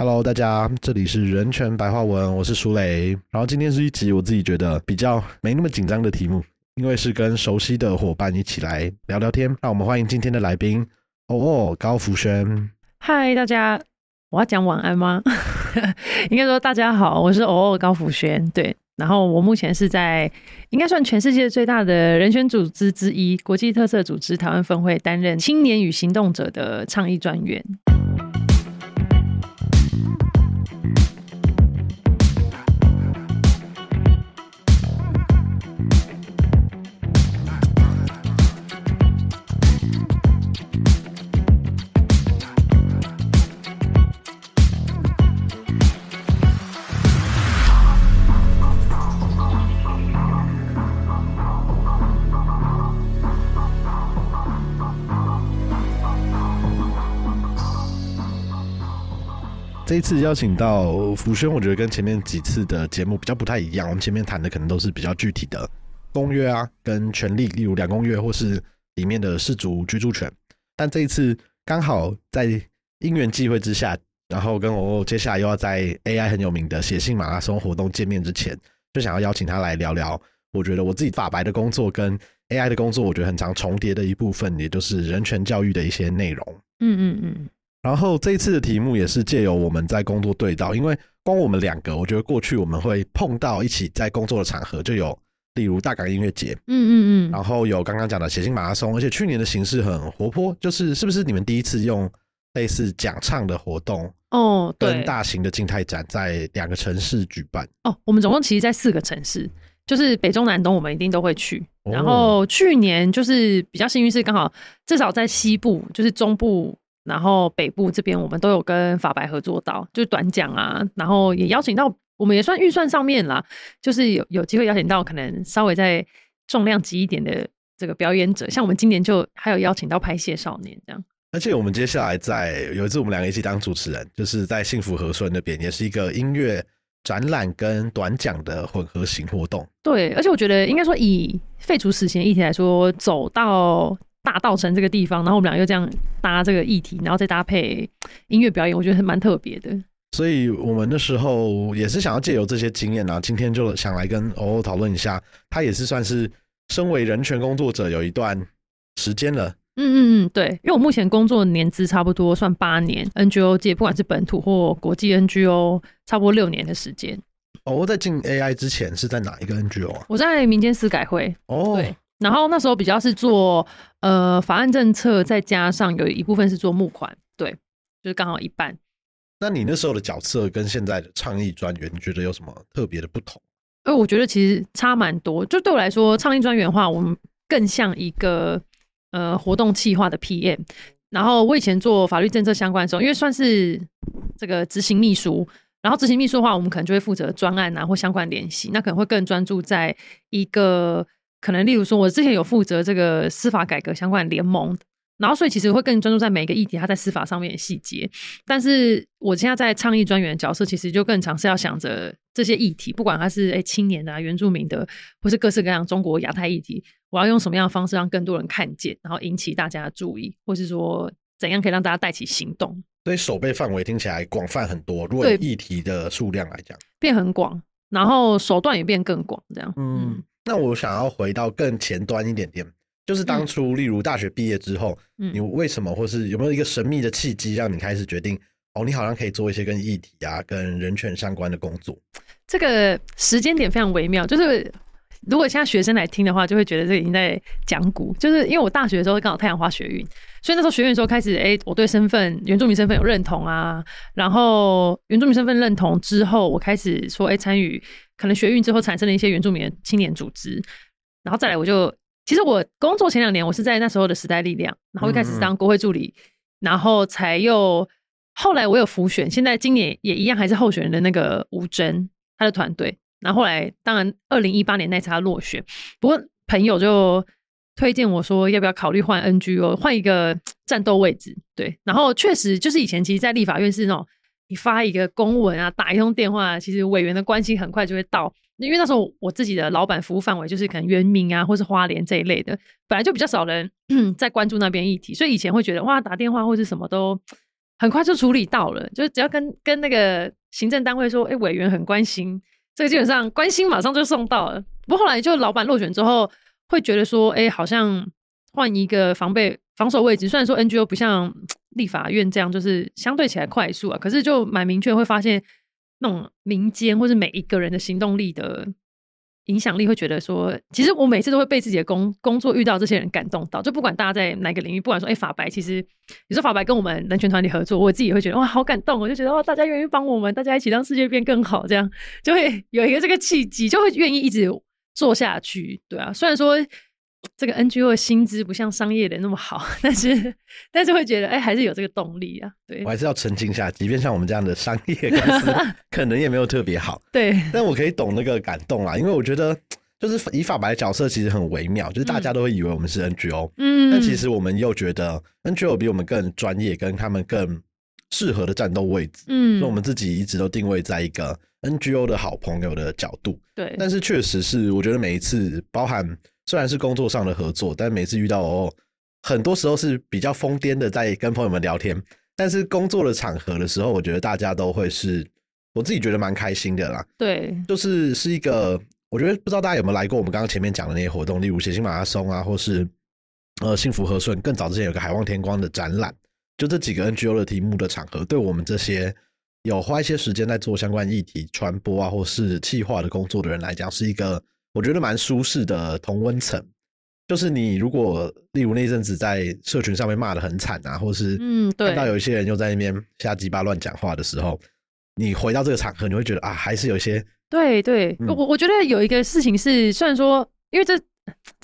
Hello，大家，这里是人权白话文，我是舒雷。然后今天是一集我自己觉得比较没那么紧张的题目，因为是跟熟悉的伙伴一起来聊聊天。让我们欢迎今天的来宾，哦哦，高福轩。嗨，大家，我要讲晚安吗？应该说大家好，我是哦哦高福轩。对，然后我目前是在应该算全世界最大的人权组织之一——国际特色组织台湾分会，担任青年与行动者的倡议专员。这一次邀请到福轩，我觉得跟前面几次的节目比较不太一样。我们前面谈的可能都是比较具体的公约啊，跟权利，例如两公约或是里面的氏族居住权。但这一次刚好在因缘际会之下，然后跟我接下来又要在 AI 很有名的写信马拉松活动见面之前，就想要邀请他来聊聊。我觉得我自己法白的工作跟 AI 的工作，我觉得很常重叠的一部分，也就是人权教育的一些内容。嗯嗯嗯。然后这一次的题目也是借由我们在工作对到，因为光我们两个，我觉得过去我们会碰到一起在工作的场合，就有例如大港音乐节，嗯嗯嗯，然后有刚刚讲的写信马拉松，而且去年的形式很活泼，就是是不是你们第一次用类似讲唱的活动哦，跟大型的静态展在两个城市举办哦，我们总共其实在四个城市，就是北中南东，我们一定都会去。然后去年就是比较幸运是刚好至少在西部，就是中部。然后北部这边我们都有跟法白合作到，就是短讲啊，然后也邀请到，我们也算预算上面啦，就是有有机会邀请到可能稍微在重量级一点的这个表演者，像我们今年就还有邀请到拍戏少年这样。而且我们接下来在有一次我们两个一起当主持人，就是在幸福和顺那边，也是一个音乐展览跟短讲的混合型活动。对，而且我觉得应该说以废除死刑议题来说，走到。大道城这个地方，然后我们俩又这样搭这个议题，然后再搭配音乐表演，我觉得还蛮特别的。所以我们那时候也是想要借由这些经验啊，今天就想来跟欧欧讨论一下。他也是算是身为人权工作者有一段时间了。嗯嗯嗯，对，因为我目前工作年资差不多算八年，NGO 界不管是本土或国际 NGO，差不多六年的时间。哦，在进 AI 之前是在哪一个 NGO 啊？我在民间司改会。哦，对。然后那时候比较是做呃法案政策，再加上有一部分是做募款，对，就是刚好一半。那你那时候的角色跟现在的倡议专员，你觉得有什么特别的不同？呃，我觉得其实差蛮多。就对我来说，倡议专员的话，我们更像一个呃活动企划的 PM。然后我以前做法律政策相关的时候，因为算是这个执行秘书，然后执行秘书的话，我们可能就会负责专案啊或相关联系，那可能会更专注在一个。可能例如说，我之前有负责这个司法改革相关联盟，然后所以其实会更专注在每一个议题，它在司法上面的细节。但是我现在在倡议专员角色，其实就更尝试要想着这些议题，不管它是诶青年的、原住民的，或是各式各样中国亚太议题，我要用什么样的方式让更多人看见，然后引起大家的注意，或是说怎样可以让大家带起行动。所以手背范围听起来广泛很多，如果议题的数量来讲，变很广，然后手段也变更广，这样嗯。那我想要回到更前端一点点，就是当初，例如大学毕业之后，你为什么，或是有没有一个神秘的契机，让你开始决定，哦，你好像可以做一些跟议题啊、跟人权相关的工作？这个时间点非常微妙，就是如果现在学生来听的话，就会觉得这已经在讲古。就是因为我大学的时候刚好太阳花学运，所以那时候学院的时候开始，哎，我对身份原住民身份有认同啊，然后原住民身份认同之后，我开始说，哎，参与。可能学运之后产生了一些原住民的青年组织，然后再来我就，其实我工作前两年我是在那时候的时代力量，然后一开始是当国会助理，然后才又后来我有浮选，现在今年也一样还是候选人的那个吴真他的团队，然后后来当然二零一八年那次他落选，不过朋友就推荐我说要不要考虑换 NGO 换一个战斗位置，对，然后确实就是以前其实，在立法院是那种。你发一个公文啊，打一通电话，其实委员的关系很快就会到。因为那时候我自己的老板服务范围就是可能原民啊，或是花莲这一类的，本来就比较少人 在关注那边议题，所以以前会觉得哇，打电话或是什么都很快就处理到了，就是只要跟跟那个行政单位说，哎、委员很关心，这个基本上关心马上就送到了。不过后来就老板落选之后，会觉得说，哎、好像换一个防备防守位置，虽然说 NGO 不像 立法院这样，就是相对起来快速啊，可是就蛮明确会发现那种民间或是每一个人的行动力的影响力，会觉得说，其实我每次都会被自己的工工作遇到这些人感动到，就不管大家在哪个领域，不管说哎、法白，其实有时候法白跟我们人权团体合作，我自己也会觉得哇好感动，我就觉得哇大家愿意帮我们，大家一起让世界变更好，这样就会有一个这个契机，就会愿意一直做下去，对啊，虽然说。这个 NGO 的薪资不像商业的那么好，但是但是会觉得哎、还是有这个动力啊，对。我还是要澄清一下，即便像我们这样的商业公司，可能也没有特别好，对，但我可以懂那个感动啦，因为我觉得就是以法白的角色其实很微妙，就是大家都会以为我们是 NGO，、嗯，但其实我们又觉得 NGO 比我们更专业，跟他们更适合的战斗位置，嗯，所以我们自己一直都定位在一个 NGO 的好朋友的角度。对，但是确实是，我觉得每一次包含虽然是工作上的合作，但每次遇到哦，很多时候是比较疯癫的在跟朋友们聊天。但是工作的场合的时候，我觉得大家都会是，我自己觉得蛮开心的啦。对，就是是一个，我觉得不知道大家有没有来过我们刚刚前面讲的那些活动，例如写信马拉松啊，或是呃幸福和顺，更早之前有个海望天光的展览，就这几个 NGO 的题目的场合，对我们这些有花一些时间在做相关议题传播啊，或是企划的工作的人来讲，是一个我觉得蛮舒适的同温层。就是你如果例如那一阵子在社群上面骂的很惨啊，或是嗯对看到有一些人又在那边瞎鸡巴乱讲话的时候，你回到这个场合，你会觉得啊，还是有一些对对，嗯我我觉得有一个事情是，虽然说，因为这这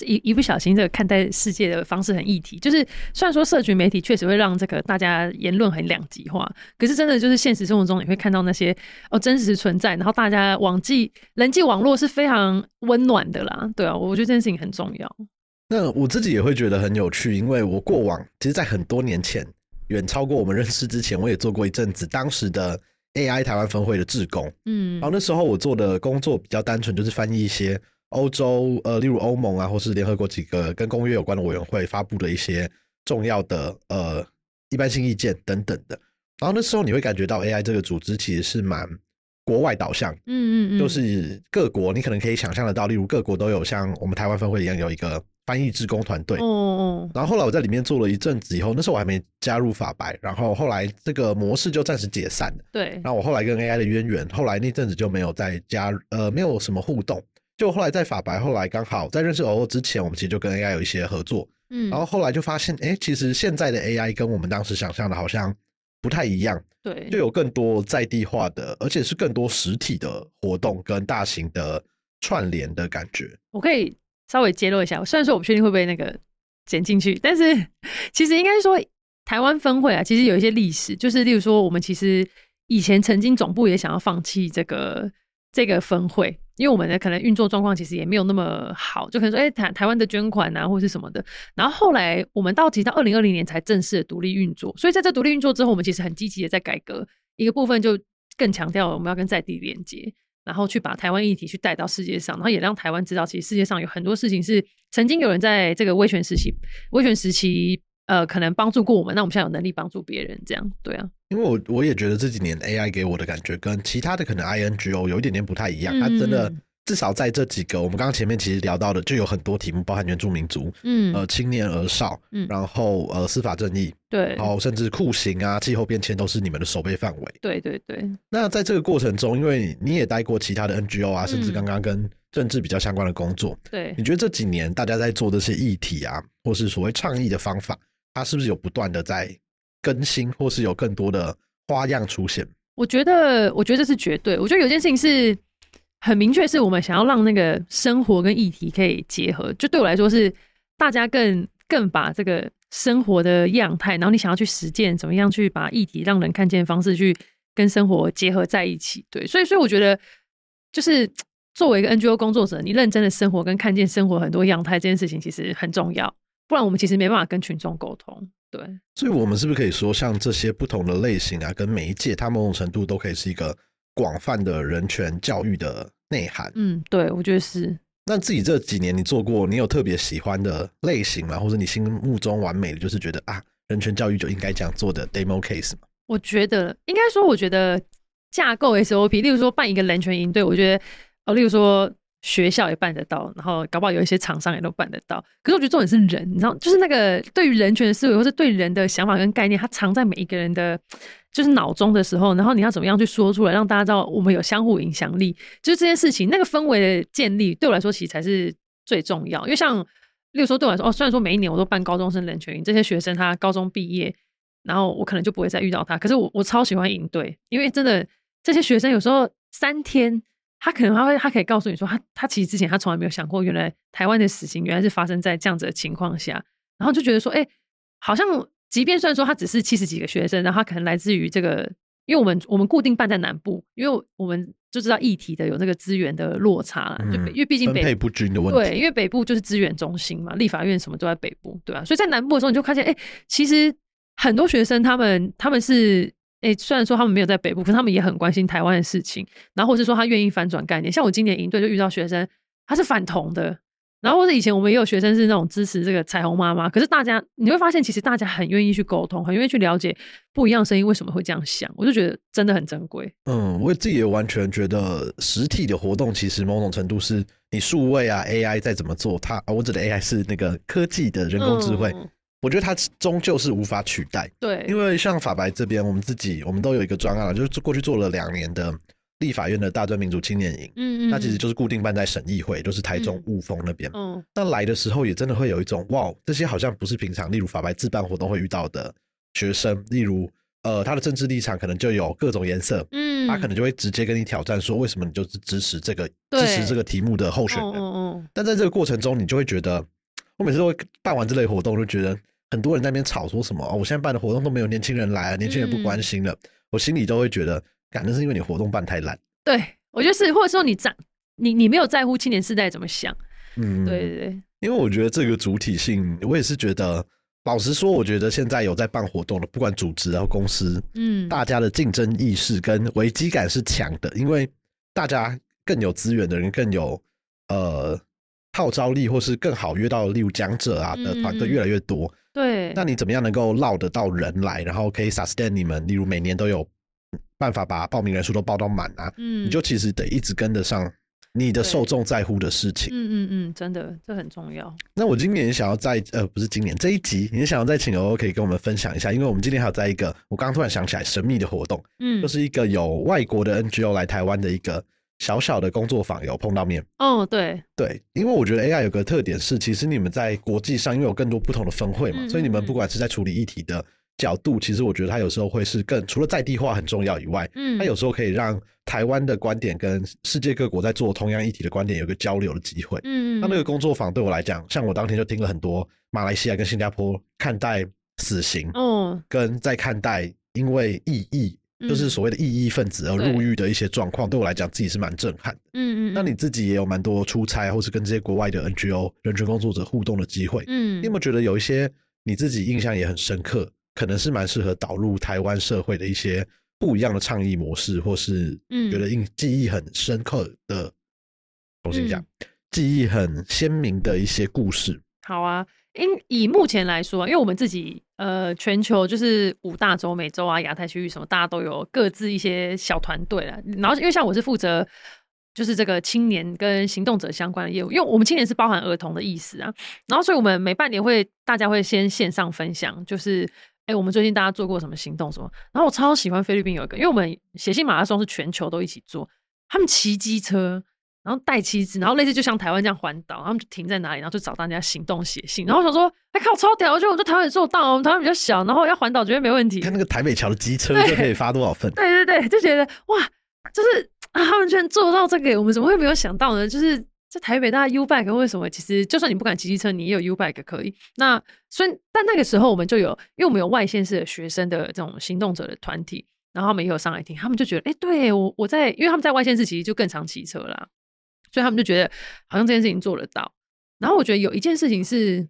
一一不小心，这个看待世界的方式很议题，就是虽然说社群媒体确实会让这个大家言论很两极化，可是真的就是现实生活中你会看到那些哦真实存在，然后大家网际人际网络是非常温暖的啦，对啊，我觉得这件事情很重要。那我自己也会觉得很有趣，因为我过往其实，在很多年前，远超过我们认识之前，我也做过一阵子当时的 AI 台湾分会的志工。嗯然后那时候我做的工作比较单纯，就是翻译一些欧洲呃，例如欧盟啊，或是联合国几个跟公约有关的委员会发布的一些重要的呃一般性意见等等的。然后那时候你会感觉到 AI 这个组织其实是蛮国外导向嗯嗯嗯，就是各国，你可能可以想象得到，例如各国都有像我们台湾分会一样有一个翻译志工团队哦。哦，然后后来我在里面做了一阵子以后，那时候我还没加入法白，然后后来这个模式就暂时解散了。对，然后我后来跟 AI 的渊源，后来那阵子就没有再加呃没有什么互动。就后来在法白，后来刚好在认识偶尔之前，我们其实就跟 AI 有一些合作。嗯，然后后来就发现，哎，其实现在的 AI 跟我们当时想象的好像不太一样。对，就有更多在地化的，而且是更多实体的活动跟大型的串联的感觉。我可以稍微揭露一下，虽然说我不确定会不会那个剪进去，但是 其实应该说台湾分会啊，其实有一些历史，就是例如说我们其实以前曾经总部也想要放弃这个这个分会，因为我们的可能运作状况其实也没有那么好，就可能说哎、台台湾的捐款啊或者是什么的，然后后来我们到其实到二零二零年才正式的独立运作，所以在这独立运作之后，我们其实很积极的在改革，一个部分就更强调我们要跟在地连接。然后去把台湾议题去带到世界上，然后也让台湾知道，其实世界上有很多事情是曾经有人在这个威权时期、威权时期，呃，可能帮助过我们，那我们现在有能力帮助别人，这样对啊，因为我我也觉得这几年 AI 给我的感觉跟其他的可能 INGO 有一点点不太一样，它真的嗯至少在这几个我们刚刚前面其实聊到的，就有很多题目，包含原住民族、嗯，呃青年儿少，嗯。然后呃司法正义，对，然后甚至酷刑啊、气候变迁都是你们的守备范围。对对对，那在这个过程中，因为你也待过其他的 NGO 啊，甚至嗯。刚刚跟政治比较相关的工作，对。你，觉得这几年大家在做这些议题啊，或是所谓倡议的方法，它是不是有不断的在更新，或是有更多的花样出现？我觉得，我觉得这是绝对。我觉得有件事情是很明确，是我们想要让那个生活跟议题可以结合。就对我来说，是大家更更把这个生活的样态，然后你想要去实践，怎么样去把议题让人看见的方式去跟生活结合在一起。对，所以，所以我觉得，就是作为一个 NGO 工作者，你认真的生活跟看见生活很多样态这件事情，其实很重要。不然，我们其实没办法跟群众沟通。对，所以，我们是不是可以说，像这些不同的类型啊，跟媒介，它某种程度都可以是一个广泛的人权教育的内涵？嗯，对，我觉得是。那自己这几年你做过，你有特别喜欢的类型吗？或者你心目中完美的，就是觉得啊，人权教育就应该这样做的 demo case 吗？我觉得应该说，我觉得架构 SOP，例如说办一个人权营队，我觉得哦，例如说学校也办得到，然后搞不好有一些厂商也都办得到。可是我觉得重点是人，你知道，就是那个对于人权的思维，或是对人的想法跟概念，它藏在每一个人的，就是脑中的时候，然后你要怎么样去说出来，让大家知道我们有相互影响力，就是这件事情，那个氛围的建立，对我来说其实才是最重要。因为像例如说对我来说，哦，虽然说每一年我都办高中生人权营，这些学生他高中毕业。然后我可能就不会再遇到他，可是我我超喜欢营队，因为真的这些学生有时候三天，他可能他会他可以告诉你说，他他其实之前他从来没有想过，原来台湾的死刑原来是发生在这样子的情况下，然后就觉得说，哎，好像即便虽然说他只是七十几个学生，然后他可能来自于这个，因为我们我们固定办在南部，因为我们就知道议题的有那个资源的落差，就因为毕竟北配不均的问题，对，因为北部就是资源中心嘛，立法院什么都在北部，对吧？所以在南部的时候，你就发现，哎，其实。很多学生，他们他们是诶，虽然说他们没有在北部，可是他们也很关心台湾的事情。然后或是说他愿意反转概念，像我今年营队就遇到学生，他是反同的。然后或者以前我们也有学生是那种支持这个彩虹妈妈。可是大家你会发现，其实大家很愿意去沟通，很愿意去了解不一样声音为什么会这样想。我就觉得真的很珍贵。嗯，我自己也完全觉得实体的活动其实某种程度是你数位啊 AI 再怎么做，它我指的 AI 是那个科技的人工智慧。我觉得它终究是无法取代，对，因为像法白这边，我们自己我们都有一个专案，就是过去做了两年的立法院的大专民主青年营，嗯嗯，那其实就是固定办在省议会，就是台中雾峰那边，嗯，那来的时候也真的会有一种哇，这些好像不是平常，例如法白自办活动会遇到的学生，例如呃他的政治立场可能就有各种颜色，嗯，他可能就会直接跟你挑战说，为什么你就是支持这个支持这个题目的候选人，嗯嗯，但在这个过程中，你就会觉得。我每次都会办完这类活动，就觉得很多人在那边吵说什么哦，我现在办的活动都没有年轻人来啊，年轻人不关心了。我心里都会觉得，感觉是因为你活动办太烂。对，我觉得是，或者说你在你你没有在乎青年世代怎么想。嗯，对对对。因为我觉得这个主体性，我也是觉得，老实说，我觉得现在有在办活动的，不管组织然后公司，嗯，大家的竞争意识跟危机感是强的，因为大家更有资源的人更有呃。号召力，或是更好约到，例如讲者啊的团队越来越多。对，那你怎么样能够捞得到人来，然后可以 sustain 你们？例如每年都有办法把报名人数都报到满啊？嗯，你就其实得一直跟得上你的受众在乎的事情。嗯嗯嗯，真的，这很重要。那我今年想要在呃，不是今年这一集，也想要再请欧欧可以跟我们分享一下，因为我们今天还有在一个，我刚刚突然想起来神秘的活动，嗯，就是一个有外国的 NGO 来台湾的一个。小小的工作坊有碰到面。哦，对。对，因为我觉得 AI 有个特点是，其实你们在国际上因为有更多不同的分会嘛，所以你们不管是在处理议题的角度，其实我觉得它有时候会是更除了在地化很重要以外，嗯，它有时候可以让台湾的观点跟世界各国在做同样议题的观点有个交流的机会，嗯，那那个工作坊对我来讲，像我当天就听了很多马来西亚跟新加坡看待死刑，嗯，跟在看待因为意义。就是所谓的异议分子而入狱的一些状况，对我来讲自己是蛮震撼的。嗯嗯，那你自己也有蛮多出差或是跟这些国外的 NGO 人权工作者互动的机会。嗯，你有没有觉得有一些你自己印象也很深刻，可能是蛮适合导入台湾社会的一些不一样的倡议模式，或是觉得印记忆很深刻的，重新讲记忆很鲜明的一些故事？好啊。因以目前来说，因为我们自己呃，全球就是五大洲、美洲啊、亚太区域什么，大家都有各自一些小团队了。然后，因为像我是负责就是这个青年跟行动者相关的业务，因为我们青年是包含儿童的意思啊。然后，所以我们每半年会大家会先线上分享，就是哎，我们最近大家做过什么行动什么。然后我超喜欢菲律宾有一个，因为我们写信马拉松是全球都一起做，他们骑机车。然后带妻子，然后类似就像台湾这样环岛，他们就停在哪里，然后就找大家行动写信。然后我想说，哎靠，超屌！我觉得我在台湾也做到，我们台湾比较小，然后要环岛绝对没问题。看那个台北桥的机车就可以发多少份？对对对，就觉得哇，就是他们居然做到这个，我们怎么会没有想到呢？就是在台北，大家 U bike 为什么？其实就算你不敢骑机车，你也有 U bike 可以。那所以，但那个时候我们就有，因为我们有外县市的学生的这种行动者的团体，然后他们也有上来听，他们就觉得，哎，对我我在，因为他们在外县市其实就更常骑车啦。所以他们就觉得好像这件事情做得到。然后我觉得有一件事情是，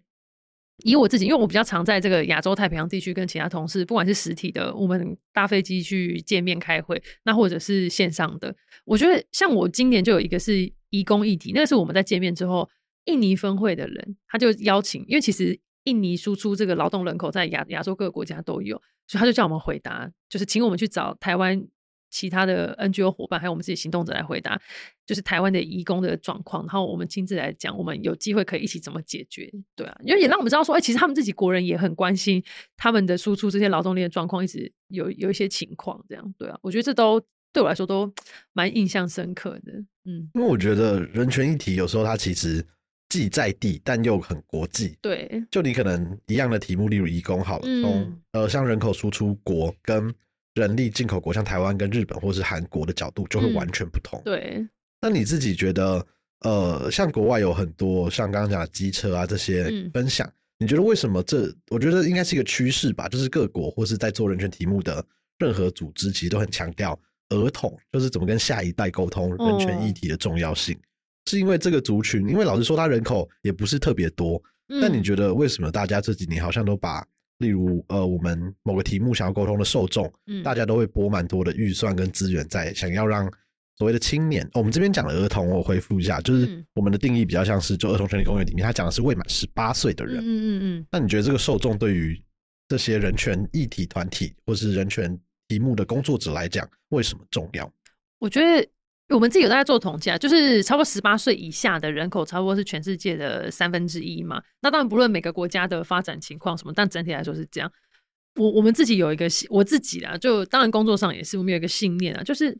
以我自己，因为我比较常在这个亚洲太平洋地区跟其他同事，不管是实体的，我们搭飞机去见面开会，那或者是线上的，我觉得像我今年就有一个是移工议题，那是我们在见面之后，印尼分会的人他就邀请，因为其实印尼输出这个劳动人口在亚亚洲各个国家都有，所以他就叫我们回答，就是请我们去找台湾其他的 NGO 伙伴，还有我们自己行动者来回答，就是台湾的移工的状况，然后我们亲自来讲，我们有机会可以一起怎么解决，对啊，因为也让我们知道说，哎、其实他们自己国人也很关心他们的输出这些劳动力的状况，一直有有一些情况，这样对啊，我觉得这都对我来说都 蛮印象深刻的，嗯，因为我觉得人权议题有时候它其实既在地，但又很国际。对，就你可能一样的题目，例如移工好了，嗯呃像人口输出国跟人力进口国，像台湾跟日本或是韩国的角度，就会嗯完全不同。对，那你自己觉得，呃，像国外有很多像刚刚讲的机车啊这些嗯分享，你觉得为什么这？我觉得应该是一个趋势吧，就是各国或是在做人权题目的任何组织，其实都很强调儿童，就是怎么跟下一代沟通人权议题的重要性。是因为这个族群，因为老实说，它人口也不是特别多，但你嗯觉得为什么大家这几年好像都把，例如呃，我们某个题目想要沟通的受众，嗯大家都会拨蛮多的预算跟资源在想要让所谓的青年，我们这边讲的儿童，我回复一下，就是嗯我们的定义比较像是就儿童权利公约里面，他讲的是未满十八岁的人。嗯嗯嗯，那你觉得这个受众对于这些人权议题团体或是人权题目的工作者来讲，为什么重要？我觉得我们自己有在做统计啊，就是超过十八岁以下的人口，差不多是全世界的三分之一嘛。那当然，不论每个国家的发展情况什么，但整体来说是这样。我我们自己有一个我自己啦，就当然工作上也是，我们有一个信念啊，就是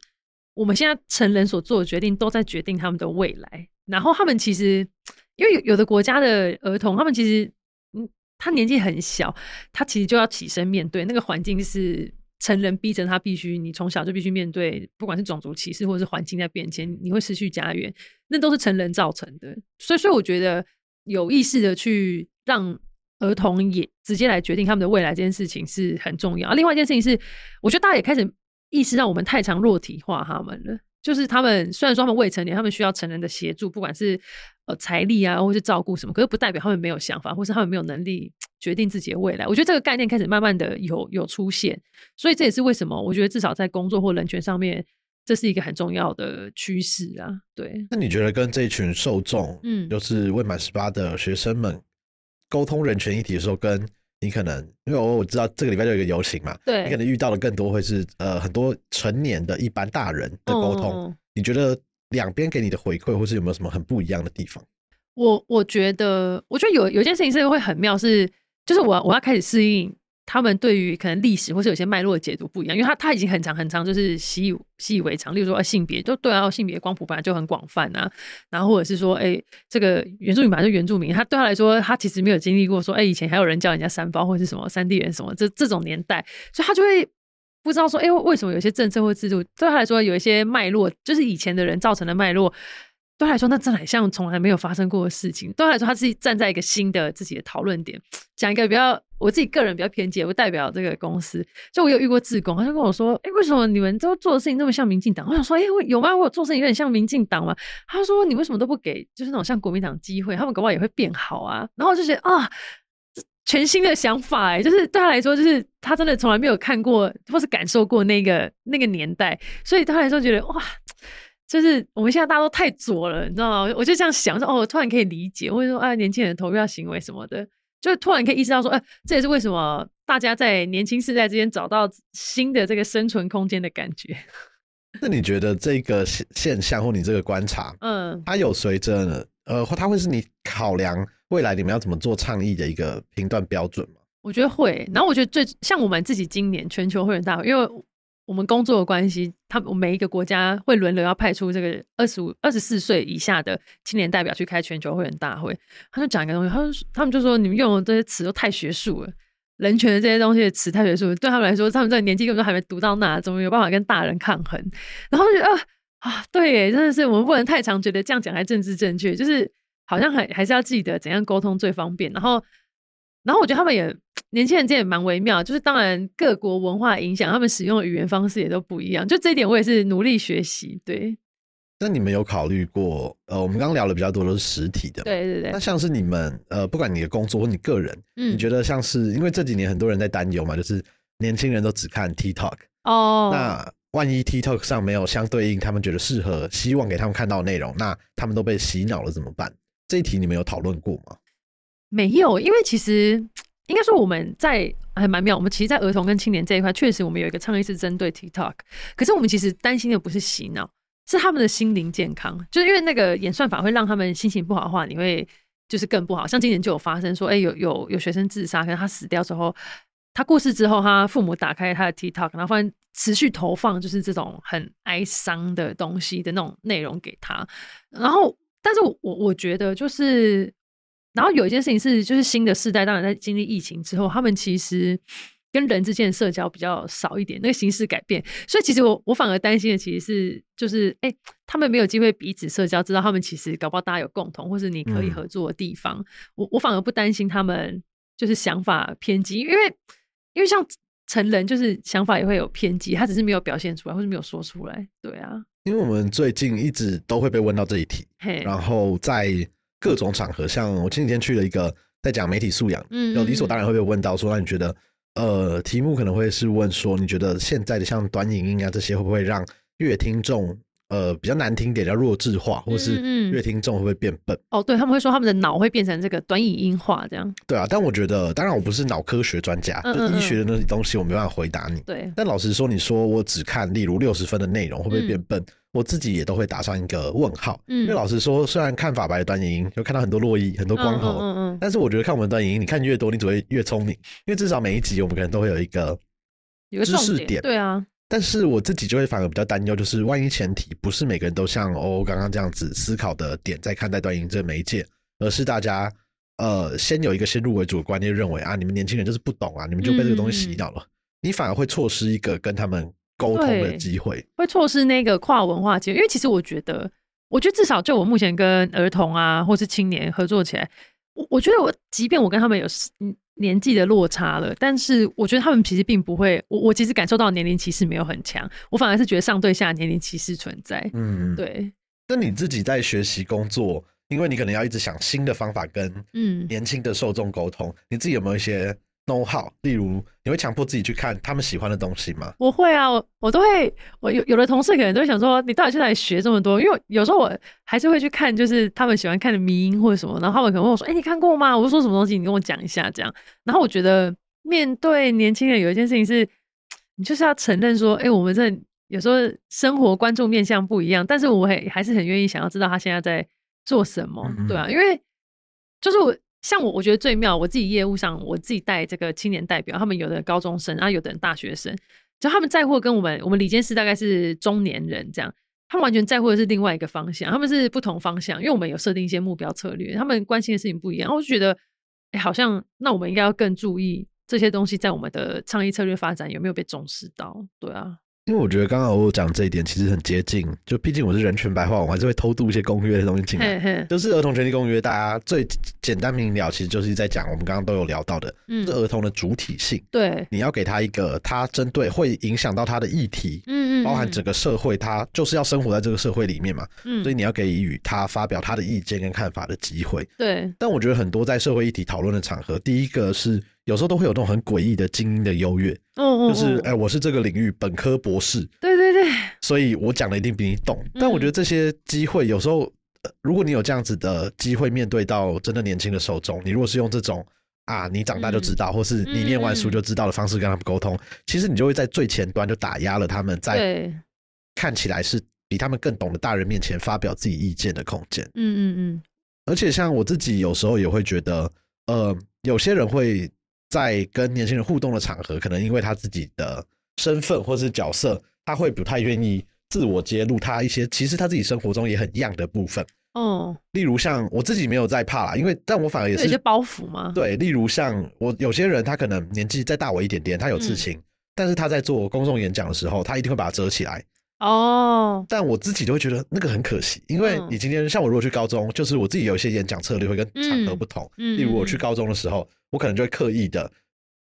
我们现在成人所做的决定，都在决定他们的未来。然后他们其实，因为有有的国家的儿童，他们其实，嗯，他年纪很小，他其实就要起身面对那个环境是成人逼成他必须，你从小就必须面对，不管是种族歧视或者是环境在变迁，你会失去家园，那都是成人造成的。所以，所以我觉得有意识的去让儿童也直接来决定他们的未来这件事情是很重要。啊、另外一件事情是，我觉得大家也开始意识到我们太常弱体化他们了。就是他们虽然说他们未成年，他们需要成人的协助，不管是呃财力啊，或是照顾什么，可是不代表他们没有想法，或是他们没有能力决定自己的未来。我觉得这个概念开始慢慢的有有出现，所以这也是为什么我觉得至少在工作或人权上面，这是一个很重要的趋势啊。对，那你觉得跟这一群受众，嗯就是未满十八的学生们沟通人权议题的时候，跟你可能，因为我我知道这个礼拜就有一个游行嘛，对你可能遇到的更多会是呃很多成年的一般大人的沟通。你觉得两边给你的回馈，或是有没有什么很不一样的地方？我我觉得，我觉得有有一件事情是会很妙是，就是我我要开始适应他们对于可能历史或是有些脉络的解读不一样，因为他他已经很长很长，就是习以习以为常。例如说，呃性别就对啊，性别光谱本来就很广泛啊，然后或者是说，哎、这个原住民本来就原住民，他对他来说，他其实没有经历过说，哎、以前还有人叫人家三包或是什么三地人什么这这种年代，所以他就会。不知道说，哎、为什么有些政策或制度对他来说有一些脉络，就是以前的人造成的脉络，对他来说，那真的很像从来没有发生过的事情。对他来说，他自己站在一个新的自己的讨论点，讲一个比较我自己个人比较偏激，不代表这个公司。就我有遇过志工，他就跟我说：“哎、为什么你们都做的事情那么像民进党？”我想说：“哎、我有吗？我做事情有点像民进党吗？”他说：“你为什么都不给就是那种像国民党机会？他们搞不好也会变好啊。”然后就觉得啊。全新的想法哎、就是对他来说，就是他真的从来没有看过或是感受过那个那个年代，所以他来说觉得哇，就是我们现在大家都太左了，你知道吗？我就这样想说，哦，我突然可以理解，或者说，啊，年轻人投票行为什么的，就突然可以意识到说，哎、这也是为什么大家在年轻世代之间找到新的这个生存空间的感觉。那你觉得这个现现象或你这个观察，嗯，它有随着呃，或它会是你考量未来你们要怎么做倡议的一个评断标准吗？我觉得会。然后我觉得最像我们自己今年全球会员大会，因为我们工作的关系，他每一个国家会轮流要派出这个二十五、二十四岁以下的青年代表去开全球会员大会。他就讲一个东西，他就他们就说你们用的这些词都太学术了。人权的这些东西的词太学术，对他们来说，他们这个年纪根本都还没读到那，怎么有办法跟大人抗衡？然后就觉得啊啊，对耶，真的是我们不能太常觉得这样讲还政治正确，就是好像还还是要记得怎样沟通最方便。然后，然后我觉得他们也年轻人这也蛮微妙，就是当然各国文化影响，他们使用的语言方式也都不一样。就这一点，我也是努力学习。对，那你们有考虑过？呃，我们刚刚聊的比较多都是实体的，。对对对那，像是你们呃，不管你的工作或你个人，嗯你觉得像是因为这几年很多人在担忧嘛，就是年轻人都只看 TikTok，、哦，那万一 TikTok 上没有相对应他们觉得适合、希望给他们看到的内容，那他们都被洗脑了怎么办？这一题你们有讨论过吗？没有，因为其实应该说我们在还蛮妙。我们其实，在儿童跟青年这一块，确实我们有一个倡议是针对 TikTok，可是我们其实担心的不是洗脑，是他们的心灵健康。就是因为那个演算法会让他们心情不好的话，你会就是更不好。像今年就有发生说，哎，有有有学生自杀，可能他死掉之后，他过世之后，他父母打开他的 TikTok，然后发现持续投放就是这种很哀伤的东西的那种内容给他，然后，但是我我觉得就是。然后有一件事情是，就是新的世代，当然在经历疫情之后，他们其实跟人之间的社交比较少一点，那个形式改变。所以其实我我反而担心的其实是，就是哎，他们没有机会彼此社交，知道他们其实搞不好大家有共同或是你可以合作的地方。我我反而不担心他们就是想法偏激，因为因为像成人就是想法也会有偏激，他只是没有表现出来或是没有说出来。对啊，因为我们最近一直都会被问到这一题，然后在。各种场合，像我前几天去了一个在讲媒体素养，嗯，有理所当然会被问到说，那你觉得，呃，题目可能会是问说，你觉得现在的像短影音啊这些，会不会让乐听众？呃，比较难听点，叫弱智化，或是乐听众会不会变笨？哦，对他们会说他们的脑会变成这个短语音化这样。对啊，但我觉得，当然我不是脑科学专家，就医学的那些东西我没办法回答你。对，但老实说，你说我只看例如六十分的内容会不会变笨？我自己也都会打上一个问号。嗯，因为老实说，虽然看法白的短影音，就看到很多落意、很多光头，嗯嗯，但是我觉得看我们短影音，你看越多，你只会越聪明，因为至少每一集我们可能都会有一个知识点。对啊。但是我自己就会反而比较担忧，就是万一前提不是每个人都像哦刚刚这样子思考的点在看待短音这媒介，而是大家呃先有一个先入为主的观念，认为啊你们年轻人就是不懂啊，你们就被这个东西洗脑了，你反而会错失一个跟他们沟通的机会，会错失那个跨文化机会。因为其实我觉得，我觉得至少就我目前跟儿童啊或是青年合作起来，我我觉得我即便我跟他们有嗯。年纪的落差了，但是我觉得他们其实并不会，我我其实感受到年龄歧视没有很强，我反而是觉得上对下年龄歧视存在。嗯，对。那你自己在学习工作，因为你可能要一直想新的方法跟嗯年轻的受众沟通，你自己有没有一些？know how，例如你会强迫自己去看他们喜欢的东西吗？我会啊，我我都会。我有有的同事可能都会想说，你到底去哪里学这么多？因为有时候我还是会去看，就是他们喜欢看的迷音或者什么，然后他们可能问我说：“哎，你看过吗？”我就说什么东西，你跟我讲一下这样。然后我觉得面对年轻人，有一件事情是，你就是要承认说：“哎，我们这有时候生活关注面向不一样，但是我很还是很愿意想要知道他现在在做什么，对啊，因为就是我。像我，我觉得最妙。我自己业务上，我自己带这个青年代表，他们有的高中生啊，有的大学生，就他们在乎跟我们，我们李监事大概是中年人这样，他们完全在乎的是另外一个方向，他们是不同方向，因为我们有设定一些目标策略，他们关心的事情不一样。我就觉得，哎，好像那我们应该要更注意这些东西在我们的倡议策略发展有没有被重视到？对啊。因为我觉得刚刚我讲这一点其实很接近，就毕竟我是人权白话，我还是会偷渡一些公约的东西进来。就是儿童权利公约，大家最简单明了，其实就是在讲我们刚刚都有聊到的，是儿童的主体性。对，你要给他一个他针对会影响到他的议题，嗯嗯，包含整个社会，他就是要生活在这个社会里面嘛，嗯，所以你要给予他发表他的意见跟看法的机会。对，但我觉得很多在社会议题讨论的场合，第一个是。有时候都会有那种很诡异的精英的优越，嗯嗯，就是哎，我是这个领域本科博士，对对对，所以我讲的一定比你懂。但我觉得这些机会有时候，如果你有这样子的机会面对到真的年轻的受众，你如果是用这种啊，你长大就知道，或是你念完书就知道的方式跟他们沟通，其实你就会在最前端就打压了他们在看起来是比他们更懂的大人面前发表自己意见的空间。嗯嗯嗯。而且像我自己有时候也会觉得，呃，有些人会。在跟年轻人互动的场合，可能因为他自己的身份或是角色，他会不太愿意自我揭露他一些其实他自己生活中也很一样的部分。哦，例如像我自己没有在怕啦，因为但我反而也是有些包袱吗？对，例如像我有些人，他可能年纪再大我一点点，他有刺青，但是他在做公众演讲的时候，他一定会把它遮起来。哦，但我自己就会觉得那个很可惜，因为你今天像我如果去高中，就是我自己有一些演讲策略会跟场合不同。例如我去高中的时候，我可能就会刻意的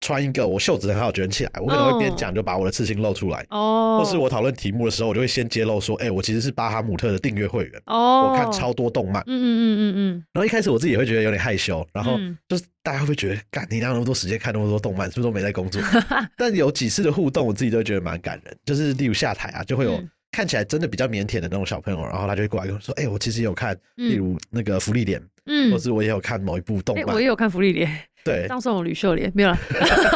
穿一个我袖子很好卷起来，我可能会边讲就把我的刺青露出来。哦，或是我讨论题目的时候，我就会先揭露说，哎，我其实是巴哈姆特的订阅会员。哦，我看超多动漫。嗯嗯嗯嗯嗯。然后一开始我自己也会觉得有点害羞，然后就是大家会不会觉得，干你哪有那么多时间看那么多动漫，是不是都没在工作？但有几次的互动，我自己都觉得蛮感人。就是例如下台啊，就会有。看起来真的比较腼腆的那种小朋友，然后他就会过来跟我说：“哎、我其实也有看，嗯例如那个福利脸，嗯或，是我也有看某一部动哎、漫。我也有看福利脸，对，当送我吕秀莲没有了，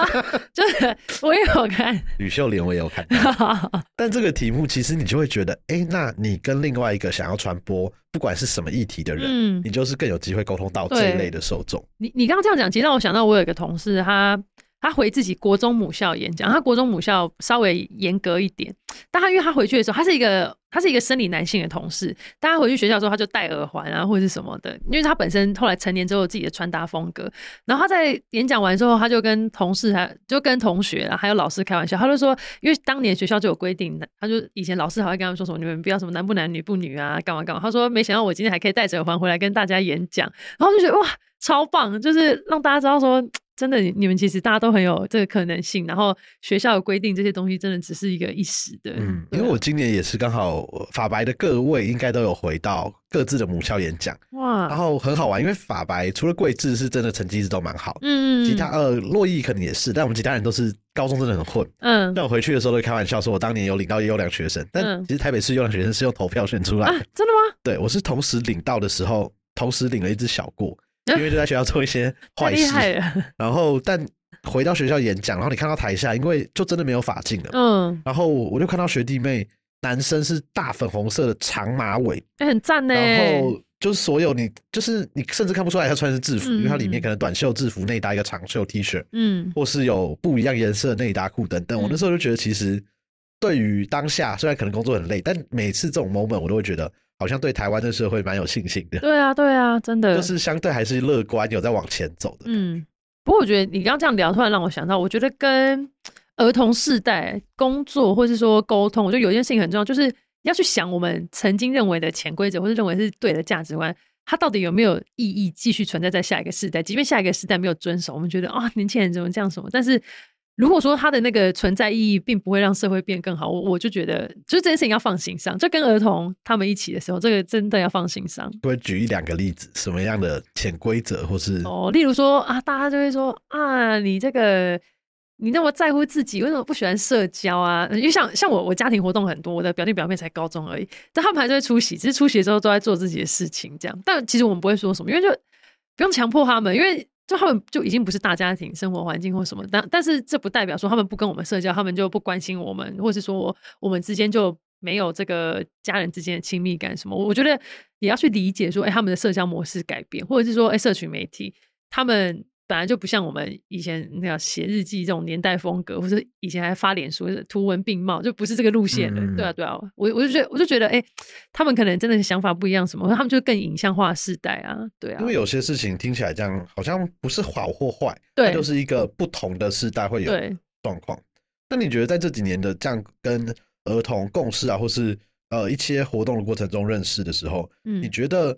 就是我也有看，吕秀莲我也有看。但这个题目其实你就会觉得，哎、那你跟另外一个想要传播不管是什么议题的人，嗯。你就是更有机会沟通到这一类的受众。你你刚刚这样讲，其实让我想到我有一个同事，他他回自己国中母校演讲，他国中母校稍微严格一点，但他因为他回去的时候，他是一个他是一个生理男性的同事，但他回去学校的时候他就戴耳环啊或者是什么的，因为他本身后来成年之后有自己的穿搭风格，然后他在演讲完之后，他就跟同事还就跟同学啊还有老师开玩笑，他就说，因为当年学校就有规定，他就以前老师还会跟他们说什么，你们不要什么男不男女不女啊，干嘛干嘛。他说没想到我今天还可以戴着耳环回来跟大家演讲，然后就觉得哇超棒，就是让大家知道说。真的，你你们其实大家都很有这个可能性，然后学校有规定这些东西，真的只是一个一时的。嗯，因为我今年也是刚好呃法白的各位应该都有回到各自的母校演讲，哇然哇，后很好玩，因为法白除了桂智是真的成绩一直都蛮好，嗯，其他呃洛毅可能也是，但我们其他人都是高中真的很混。嗯但我回去的时候都开玩笑说，我当年有领到优良学生，但嗯其实台北市优良学生是用投票选出来啊。，真的吗？对我是同时领到的时候，同时领了一只小过，啊因为 就在学校做一些坏事。然后但回到学校演讲，然后你看到台下，因为就真的没有法镜了，嗯，然后我就看到学弟妹，男生是大粉红色的长马尾，哎、很赞呢。然后就是所有你就是你甚至看不出来他穿的是制服，嗯因为它里面可能短袖制服内搭一个长袖 T 恤，嗯。或是有不一样颜色的内搭裤等等。嗯。我那时候就觉得，其实对于当下虽然可能工作很累，但每次这种 moment 我都会觉得好像对台湾的社会蛮有信心的，对啊，对啊，真的就是相对还是乐观，有在往前走的。嗯。不过我觉得你刚刚这样聊，突然让我想到，我觉得跟儿童世代工作或是说沟通，我觉得有一件事情很重要，就是要去想我们曾经认为的潜规则，或是认为是对的价值观，它到底有没有意义继续存在在下一个世代？即便下一个世代没有遵守，我们觉得啊，年轻人怎么这样什么？但是如果说它的那个存在意义并不会让社会变更好，我我就觉得，就是这件事情要放心上。就跟儿童他们一起的时候，这个真的要放心上。我举一两个例子，什么样的潜规则，或是哦，例如说啊，大家就会说啊，你这个你那么在乎自己，为什么不喜欢社交啊？因为像像我，我家庭活动很多，我的表弟表妹才高中而已，但他们还是会出席，只是出席的时候都在做自己的事情，这样。但其实我们不会说什么，因为就不用强迫他们，因为就他们就已经不是大家庭生活环境或什么，但但是这不代表说他们不跟我们社交，他们就不关心我们，或是说我我们之间就没有这个家人之间的亲密感什么。我觉得也要去理解说，哎、他们的社交模式改变，或者是说，哎、社群媒体他们。本来就不像我们以前那样写日记这种年代风格，或者以前还发脸书图文并茂，就不是这个路线的。嗯对啊，对啊，我我就觉得，我就觉得，哎、他们可能真的想法不一样，什么，他们就更影像化世代啊，对啊因，为有些事情听起来这样好像不是好或坏，对就是一个不同的世代会有，状况。那你觉得在这几年的这样跟儿童共事啊，或是呃一些活动的过程中认识的时候，嗯你觉得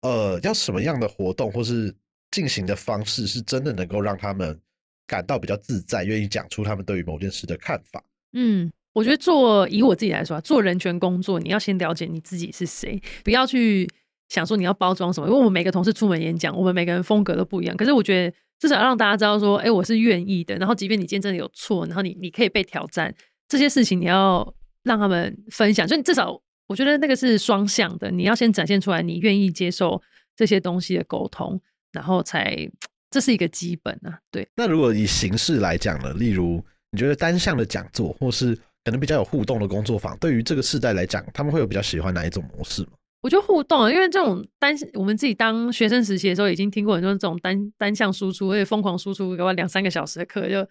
呃要什么样的活动或是进行的方式，是真的能够让他们感到比较自在，愿意讲出他们对于某件事的看法？嗯，我觉得做以我自己来说啊，做人权工作，你要先了解你自己是谁，不要去想说你要包装什么。因为我们每个同事出门演讲，我们每个人风格都不一样。可是我觉得至少要让大家知道说，哎、我是愿意的。然后，即便你今天真的有错，然后你你可以被挑战，这些事情你要让他们分享。就你至少，我觉得那个是双向的，你要先展现出来，你愿意接受这些东西的沟通，然后才这是一个基本啊。对，那如果以形式来讲呢，例如你觉得单向的讲座，或是可能比较有互动的工作坊，对于这个世代来讲，他们会有比较喜欢哪一种模式吗？我觉得互动啊，因为这种单，我们自己当学生实习的时候，已经听过很多这种单单向输出，而且疯狂输出，给我两三个小时的课，就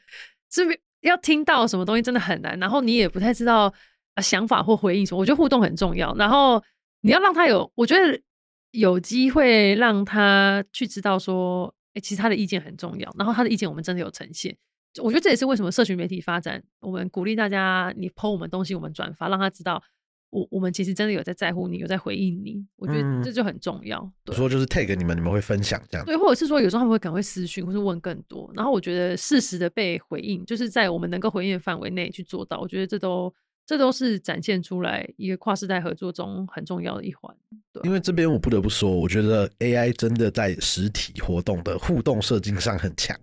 是要听到什么东西真的很难，然后你也不太知道、啊、想法或回应什么。我觉得互动很重要，然后你要让他有，我觉得有机会让他去知道说，哎、其实他的意见很重要，然后他的意见我们真的有呈现。我觉得这也是为什么社群媒体发展，我们鼓励大家，你 PO 我们东西，我们转发，让他知道。我我们其实真的有在在乎你，有在回应你，我觉得嗯这就很重要。对啊说就是 tag 你们，你们会分享这样。对，或者是说有时候他们会可能会私讯，或是问更多。然后我觉得适时的被回应，就是在我们能够回应的范围内去做到，我觉得这都这都是展现出来一个跨世代合作中很重要的一环。对因为这边我不得不说，我觉得 AI 真的在实体活动的互动设计上很强。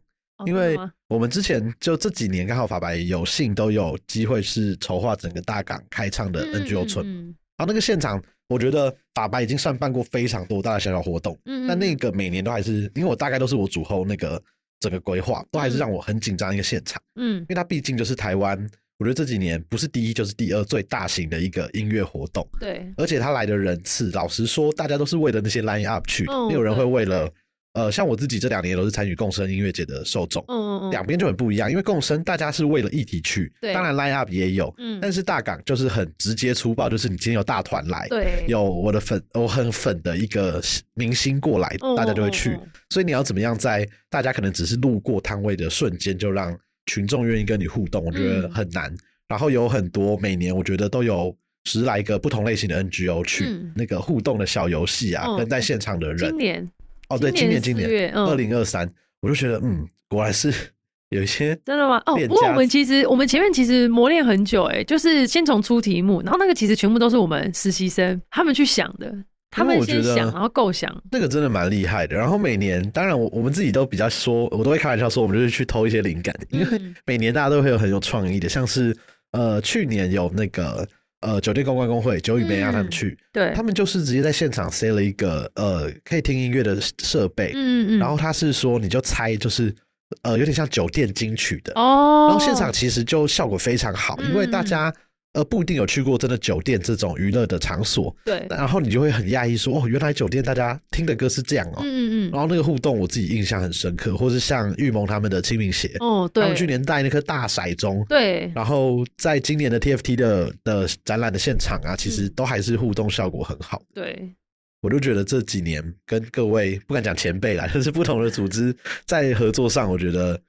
因为我们之前就这几年刚好法白有幸都有机会是筹划整个大港开唱的 NGO 村，嗯然后那个现场，我觉得法白已经算办过非常多大大小小活动，嗯但那个每年都还是，因为我大概都是我主后那个整个规划，都还是让我很紧张一个现场，嗯因为它毕竟就是台湾，我觉得这几年不是第一就是第二最大型的一个音乐活动，对，而且他来的人次，老实说，大家都是为了那些 line up 去，嗯没有人会对为了，呃，像我自己这两年都是参与共生音乐节的受众，嗯嗯嗯，两边就很不一样，因为共生大家是为了议题去，对当然 line up 也有，嗯但是大港就是很直接粗暴，就是你今天有大团来，对有我的粉，我很粉的一个明星过来，嗯大家就会去所以你要怎么样在大家可能只是路过摊位的瞬间，就让群众愿意跟你互动，我觉得嗯。很难。然后有很多每年我觉得都有十来个不同类型的 NGO 去嗯。那个互动的小游戏啊，嗯跟在现场的人。今，年哦对，今年今年嗯。二零二三，我就觉得嗯，果然是 有一些真的吗？哦，不过我们其实我们前面其实磨练很久，哎，就是先从出题目，然后那个其实全部都是我们实习生他们去想的，他们我觉得先想，然后构想，那个真的蛮厉害的。然后每年，当然我我们自己都比较说，我都会开玩笑说，我们就是去偷一些灵感，因为嗯每年大家都会有很有创意的，像是呃去年有那个呃酒店公关工会九宇梅让他们嗯去，对，他们就是直接在现场塞了一个呃可以听音乐的设备，嗯嗯，然后他是说你就猜就是呃有点像酒店金曲的，哦，然后现场其实就效果非常好，因为大嗯家。呃，不一定有去过真的酒店这种娱乐的场所，对，然后你就会很讶异说，哦，原来酒店大家听的歌是这样哦。嗯嗯嗯，然后那个互动我自己印象很深刻，或是像玉萌他们的清明鞋，哦，对。他们，去年带那颗大骰盅，对，然后在今年的 TFT 的的展览的现场啊，其嗯。实都还是互动效果很好。对，我就觉得这几年跟各位不敢讲前辈啦，就是不同的组织在合作上，我觉得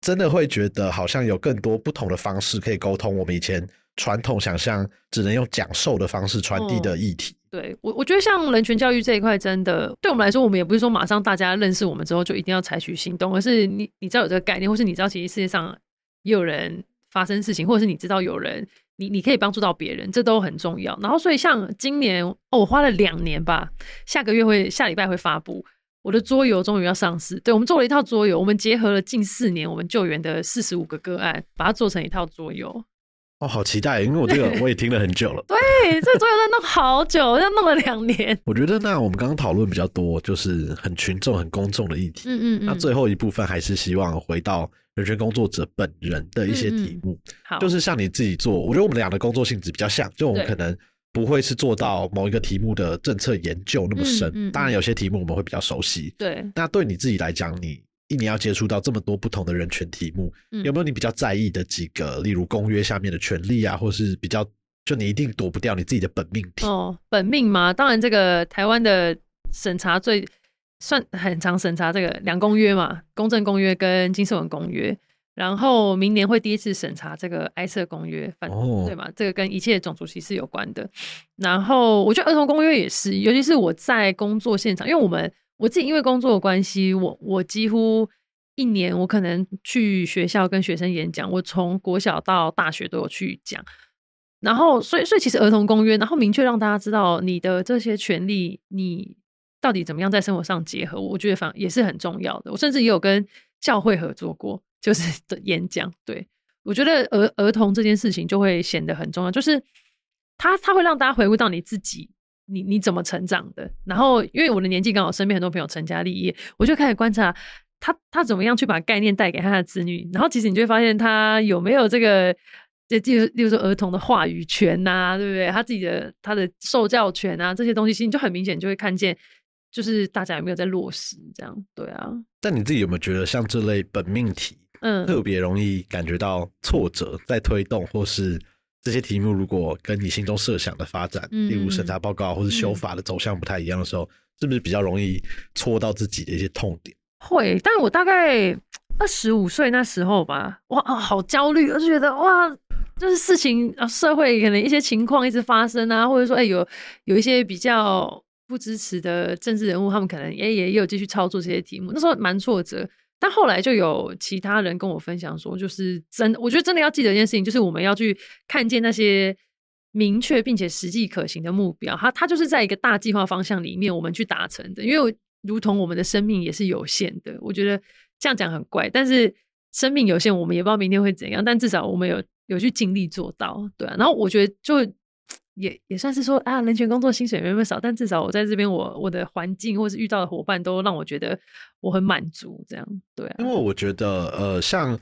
真的会觉得好像有更多不同的方式可以沟通我们以前传统想象只能用讲授的方式传递的议题。对我，我觉得像人权教育这一块，真的对我们来说，我们也不是说马上大家认识我们之后就一定要采取行动，而是你你知道有这个概念，或是你知道其实世界上也有人发生事情，或者是你知道有人你你可以帮助到别人，这都很重要。然后所以像今年哦，我花了两年吧，下个月会下礼拜会发布。我的桌游终于要上市，对我们做了一套桌游，我们结合了近四年我们救援的四十五个个案，把它做成一套桌游。哦，好期待，因为我这个我也听了很久了。对，这个桌游在弄好久，要弄了两年。我觉得那我们刚刚讨论比较多，就是很群众、很公众的议题。嗯嗯嗯，那最后一部分还是希望回到人权工作者本人的一些题目，好，就是像你自己做，我觉得我们俩的工作性质比较像，就我们可能不会是做到某一个题目的政策研究那么深。嗯当然，有些题目我们会比较熟悉。对，那对你自己来讲，你一年要接触到这么多不同的人群题目，嗯有没有你比较在意的几个，例如公约下面的权利啊，或是比较就你一定躲不掉你自己的本命题？哦，本命嘛，当然这个台湾的审查最算很常审查这个两公约嘛，公正公约跟金色文公约，然后明年会第一次审查这个埃塞公约，反、哦对嘛？这个跟一切种族歧视有关的。然后我觉得儿童公约也是，尤其是我在工作现场，因为我们我自己因为工作的关系，我我几乎一年我可能去学校跟学生演讲，我从国小到大学都有去讲。然后，所以，所以其实儿童公约，然后明确让大家知道你的这些权利，你到底怎么样在生活上结合，我觉得反也是很重要的。我甚至也有跟教会合作过，就是 的演讲。对我觉得儿儿童这件事情就会显得很重要，就是他他会让大家回顾到你自己，你你怎么成长的。然后，因为我的年纪刚好身边很多朋友成家立业，我就开始观察他他怎么样去把概念带给他的子女。然后，其实你就会发现他有没有这个。就例如，例如说儿童的话语权呐、对不对？他自己的他的受教权啊，这些东西，其实你就很明显就会看见，就是大家有没有在落实这样，对啊，但你自己有没有觉得，像这类本命题，嗯，特别容易感觉到挫折，在推动或是这些题目如果跟你心中设想的发展，嗯例如审查报告或是修法的走向不太一样的时候，是不是比较容易戳到自己的一些痛点？会，但我大概二十五岁那时候吧，哇，啊好焦虑，我就觉得哇，就是事情啊，社会可能一些情况一直发生啊，或者说，哎、有有一些比较不支持的政治人物，他们可能也也有继续操作这些题目，那时候蛮挫折。但后来就有其他人跟我分享说，就是真，我觉得真的要记得一件事情，就是我们要去看见那些明确并且实际可行的目标，它它就是在一个大计划方向里面我们去达成的，因为如同我们的生命也是有限的，我觉得这样讲很怪，但是生命有限，我们也不知道明天会怎样，但至少我们有有去尽力做到，对啊。然后我觉得就也也算是说啊，人权工作薪水没那么少，但至少我在这边，我我的环境或是遇到的伙伴都让我觉得我很满足，这样对啊。因为我觉得呃，像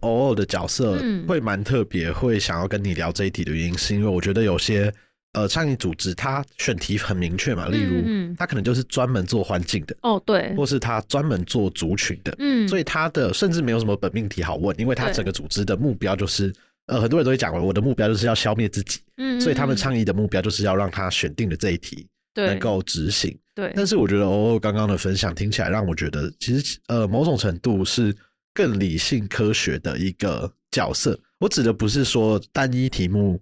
偶尔的角色嗯会蛮特别，会想要跟你聊这一题的原因，是因为我觉得有些呃倡议组织它选题很明确嘛，例如它可能就是专门做环境的，哦，对，或是它专门做族群的，嗯，所以它的甚至没有什么本命题好问，因为它对整个组织的目标就是。呃，很多人都会讲，我的目标就是要消灭自己，嗯，所以他们嗯倡议的目标就是要让他选定的这一题对能够执行。对，但是我觉得欧欧刚刚的分享听起来让我觉得，其实呃某种程度是更理性科学的一个角色。我指的不是说单一题目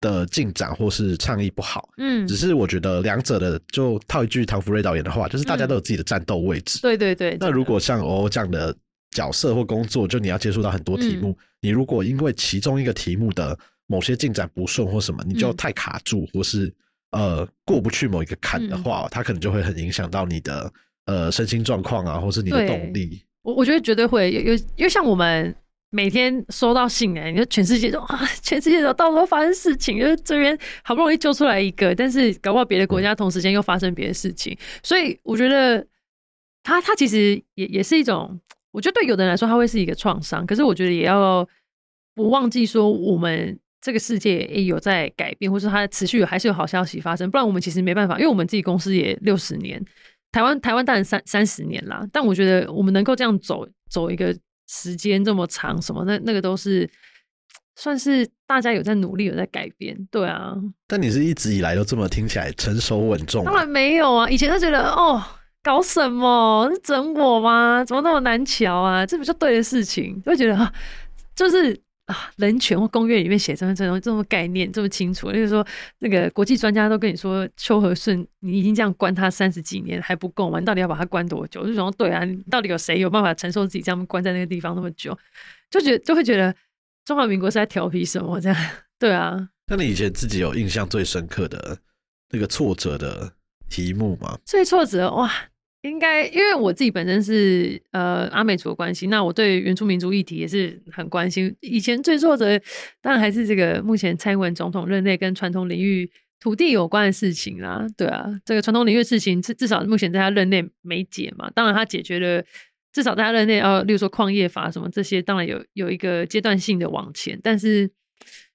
的进展或是倡议不好，嗯只，是我觉得两者的就套一句唐福瑞导演的话，就是大家都有自己的战斗位置。对对对。那如果像欧欧这样的角色或工作，就你要接触到很多题目，你如果因为其中一个题目的某些进展不顺或什么，你就嗯太卡住，或是呃过不去某一个坎的话，它可能就会很影响到你的呃身心状况啊，或是你的动力。我我觉得绝对会有有，因为像我们每天收到信哎，你说全世界都啊，全世界都到处都发生事情，就是这边好不容易救出来一个，但是搞不好别的国家同时间又发生别的事情，所以我觉得他他其实也也是一种，我觉得对有的人来说它会是一个创伤，可是我觉得也要不忘记说我们。这个世界也有在改变，或是它持续有还是有好消息发生，不然我们其实没办法，因为我们自己公司也六十年，台湾台湾当然三三十年啦，但我觉得我们能够这样走走一个时间这么长，什么那那个都是算是大家有在努力，有在改变，对啊，但你是一直以来都这么听起来成熟稳重吗，当然没有啊，以前都觉得哦。搞什么？是整我吗？怎么那么难瞧啊？这不就对的事情？就会觉得啊，就是啊，人权或公约里面写这么这种这么概念这么清楚，就是说那个国际专家都跟你说，邱和顺你已经这样关他三十几年还不够吗？你到底要把他关多久？我就想说，对啊，你到底有谁有办法承受自己这样关在那个地方那么久？就觉得就会觉得中华民国是在调皮什么这样？对啊，那你以前自己有印象最深刻的那个挫折的题目吗？最挫折哇，应该因为我自己本身是呃阿美族的关系，那我对原住民族议题也是很关心。以前最挫折当然还是这个目前蔡英文总统任内跟传统领域土地有关的事情啦。对啊，这个传统领域的事情至至少目前在他任内没解嘛。当然他解决了，至少在他任内呃，例如说矿业法什么这些，当然有有一个阶段性的往前，但是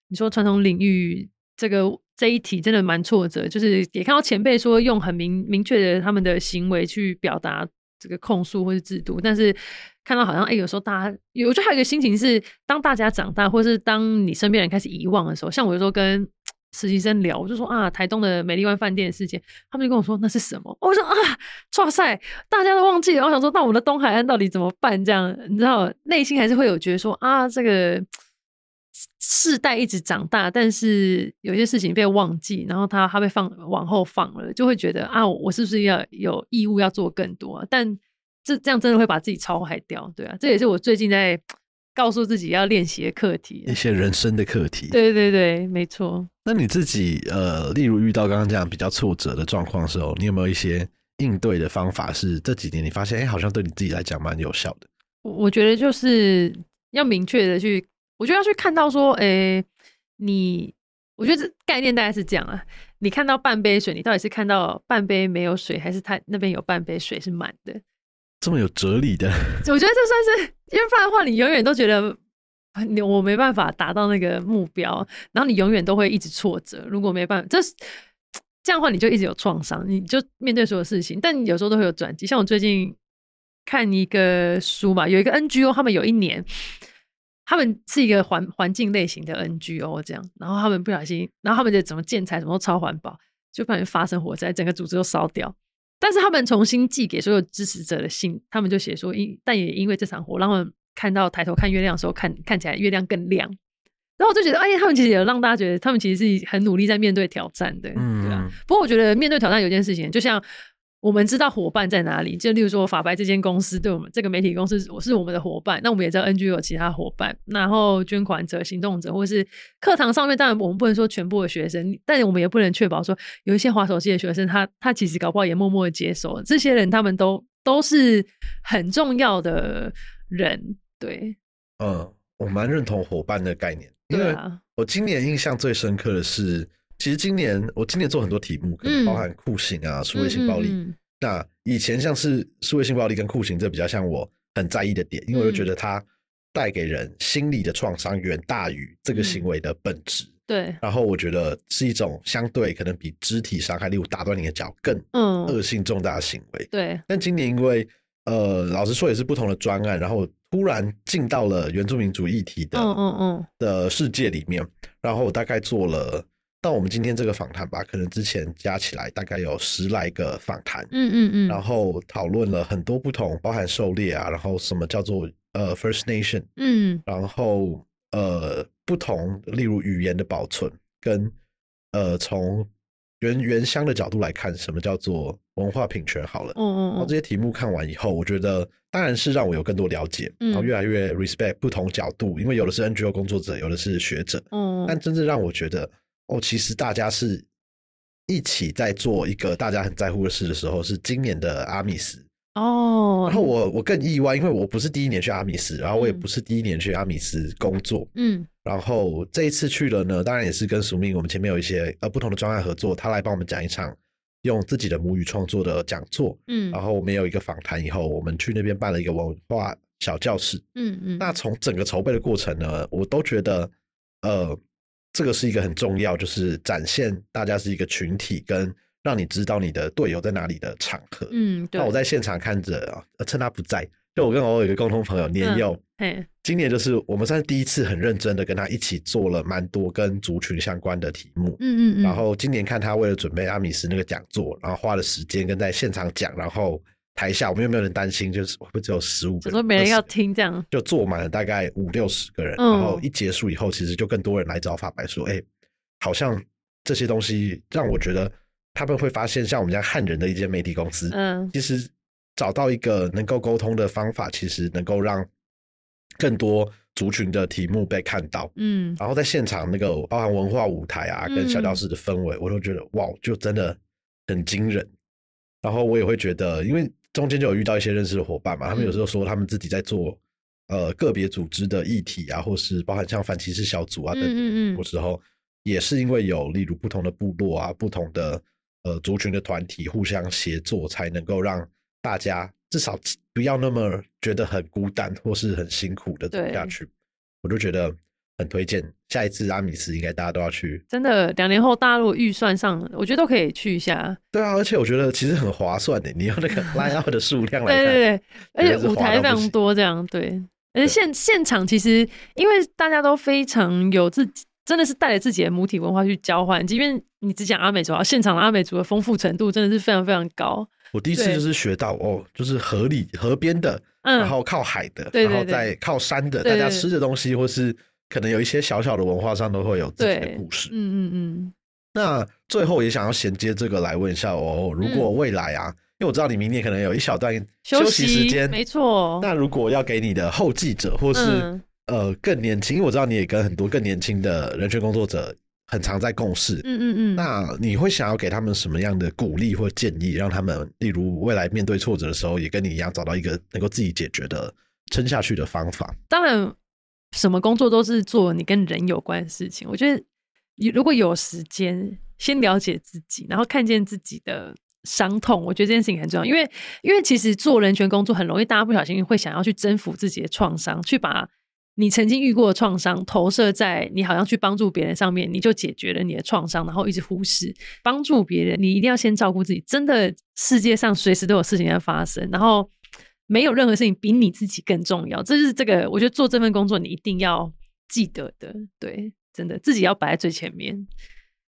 你说传统领域这个这一题真的蛮挫折，就是也看到前辈说用很明明确的他们的行为去表达这个控诉或是制度，但是看到好像哎、有时候大家有，我觉得还有一个心情是，当大家长大，或是当你身边人开始遗忘的时候，像我有时候跟实习生聊，我就说啊，台东的美丽湾饭店的事件，他们就跟我说那是什么？我说啊，哇塞，大家都忘记了。我想说，那我们的东海岸到底怎么办？这样你知道，内心还是会有觉得说啊，这个世代一直长大，但是有些事情被忘记，然后他他被放往后放了，就会觉得啊，我是不是要有义务要做更多、啊？但这这样真的会把自己超害掉，对啊，这也是我最近在告诉自己要练习的课题啊一。些人生的课题。对对对，没错。那你自己呃，例如遇到刚刚这样比较挫折的状况的时候，你有没有一些应对的方法？是这几年你发现，哎、好像对你自己来讲蛮有效的。我我觉得就是要明确的去，我觉得要去看到说，诶、你，我觉得这概念大概是这样啊。你看到半杯水，你到底是看到半杯没有水，还是它那边有半杯水是满的？这么有哲理的，我觉得这算是，因为不然的话，你永远都觉得我没办法达到那个目标，然后你永远都会一直挫折。如果没办法，这是这样的话，你就一直有创伤，你就面对所有事情。但有时候都会有转机，像我最近看一个书嘛，有一个 NGO，他们有一年。他们是一个环环境类型的 NGO，这样，然后他们不小心，然后他们的怎么建材什么都超环保，就不小心发生火灾，整个组织都烧掉。但是他们重新寄给所有支持者的信，他们就写说，因但也因为这场火，让他们看到抬头看月亮的时候，看看起来月亮更亮。然后我就觉得，哎，他们其实也让大家觉得，他们其实是很努力在面对挑战的，嗯对啊。不过我觉得面对挑战有件事情，就像我们知道伙伴在哪里，就例如说法白这间公司对我们这个媒体公司，我是我们的伙伴，那我们也知道 NGO 有其他伙伴，然后捐款者、行动者，或是课堂上面，当然我们不能说全部的学生，但我们也不能确保说有一些滑手机的学生，他他其实搞不好也默默的接受了这些人，他们都都是很重要的人。对，嗯，我蛮认同伙伴的概念，因为我今年印象最深刻的是，其实今年我今年做很多题目，可能嗯包含酷刑啊、数位性暴力。那以前像是数位性暴力跟酷刑，这比较像我很在意的点，因为我就嗯觉得它带给人心理的创伤远大于这个行为的本质。对，然后我觉得是一种相对可能比肢体伤害，例如打断你的脚更嗯，恶性重大的行为。对，但今年因为呃，老实说也是不同的专案，然后突然进到了原住民族议题的嗯嗯嗯，的世界里面，然后我大概做了到我们今天这个访谈吧，可能之前加起来大概有十来个访谈，嗯嗯嗯，然后讨论了很多不同，包含狩猎啊，然后什么叫做呃 First Nation，嗯。然后呃不同，例如语言的保存跟呃从原原乡的角度来看，什么叫做文化品权好了。嗯嗯嗯。然后这些题目看完以后，我觉得当然是让我有更多了解，嗯然后越来越 respect 不同角度，因为有的是 NGO 工作者，有的是学者，嗯，但真正让我觉得，哦，其实大家是一起在做一个大家很在乎的事的时候，是今年的阿米斯。哦，然后我我更意外，因为我不是第一年去阿米斯，然后我也嗯。不是第一年去阿米斯工作，嗯。然后这一次去了呢，当然也是跟署命我们前面有一些呃不同的专案合作，他来帮我们讲一场用自己的母语创作的讲座，嗯，然后我们有一个访谈以后，我们去那边办了一个文化小教室。嗯嗯，那从整个筹备的过程呢，我都觉得，呃，这个是一个很重要，就是展现大家是一个群体，跟让你知道你的队友在哪里的场合。嗯对，那我在现场看着啊，呃趁他不在，就我跟我有一个共同朋友年嗯幼，嘿，今年就是我们算是第一次很认真的跟他一起做了蛮多跟族群相关的题目。嗯嗯嗯，然后今年看他为了准备阿米斯那个讲座，然后花了时间跟在现场讲，然后台下我们有没有人担心，就是会不会只有十五个人？想说没人要20听这样，就坐满了大概五六十个人，嗯然后一结束以后，其实就更多人来找法白说，哎，好像这些东西让我觉得他们会发现，像我们这样汉人的一间媒体公司，嗯其实找到一个能够沟通的方法，其实能够让更多族群的题目被看到。嗯然后在现场那个包含文化舞台啊，跟小教室的氛围，我都觉得哇，就真的很惊人。然后我也会觉得，因为中间就有遇到一些认识的伙伴嘛，他们有时候说他们自己在做呃个别组织的议题啊，或是包含像反歧视小组啊等等，嗯嗯。嗯有时候也是因为有例如不同的部落啊、不同的呃族群的团体互相协作，才能够让大家至少不要那么觉得很孤单或是很辛苦的走下去。我就觉得很推荐，下一次阿米斯应该大家都要去。真的，两年后大陆预算上，我觉得都可以去一下。对啊，而且我觉得其实很划算的，你用那个 line out 的数量来看，对对对，而且舞台非常多，这样对。而且现现场其实，因为大家都非常有自己，真的是带着自己的母体文化去交换。即便你只讲阿美族啊，现场的阿美族的丰富程度真的是非常非常高。我第一次就是学到哦，就是河里河边的，嗯然后靠海的，对对对然后在靠山的，大家吃的东西或是可能有一些小小的文化上都会有自己的故事。嗯嗯嗯，那最后也想要衔接这个来问一下哦，如果未来啊，因为我知道你明年可能有一小段休息时间，没错。那如果要给你的后继者或是、嗯呃更年轻，因为我知道你也跟很多更年轻的人权工作者很常在共事，嗯嗯嗯，那你会想要给他们什么样的鼓励或建议，让他们例如未来面对挫折的时候，也跟你一样找到一个能够自己解决的撑下去的方法？当然，什么工作都是做你跟人有关的事情。我觉得，如果有时间，先了解自己，然后看见自己的伤痛，我觉得这件事情很重要。因为，因为其实做人权工作很容易，大家不小心会想要去征服自己的创伤，去把你曾经遇过的创伤投射在你好像去帮助别人上面，你就解决了你的创伤，然后一直忽视帮助别人。你一定要先照顾自己。真的，世界上随时都有事情在发生，然后没有任何事情比你自己更重要。这是这个，我觉得做这份工作你一定要记得的。对，真的自己要摆在最前面。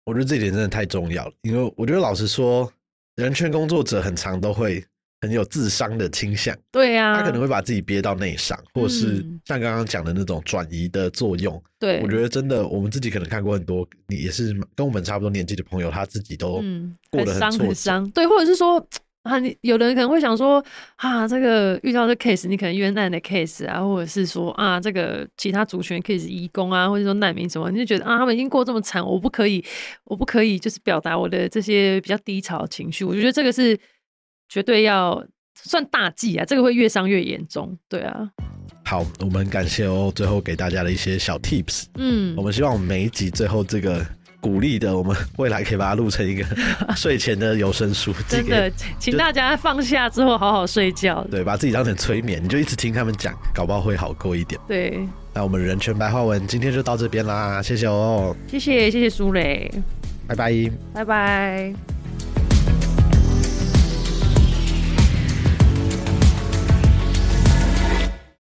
我觉得这一点真的太重要了，因为我觉得老实说，人权工作者很常都会很有自伤的倾向，对啊，他可能会把自己憋到内伤，或者是嗯像刚刚讲的那种转移的作用。对，我觉得真的，我们自己可能看过很多，你也是跟我们差不多年纪的朋友，他自己都嗯，过得很伤挫伤，对，或者是说啊，你有的人可能会想说啊，这个遇到这 case，你可能冤案的 case 啊，或者是说啊，这个其他主权 case 移工啊，或者说难民什么，你就觉得啊，他们已经过这么惨，我不可以，我不可以，就是表达我的这些比较低潮的情绪。我就觉得这个是绝对要算大忌啊，这个会越伤越严重。对啊，好，我们感谢哦，最后给大家的一些小 tips。嗯我，们希望我们每一集最后这个鼓励的，我们未来可以把它录成一个 睡前的有声书，真的，请大家放下之后好好睡觉。对，把自己当成催眠，你就一直听他们讲，搞不好会好过一点。对，那我们人权白话文今天就到这边啦，谢谢哦，谢谢谢谢苏磊，拜拜。拜拜。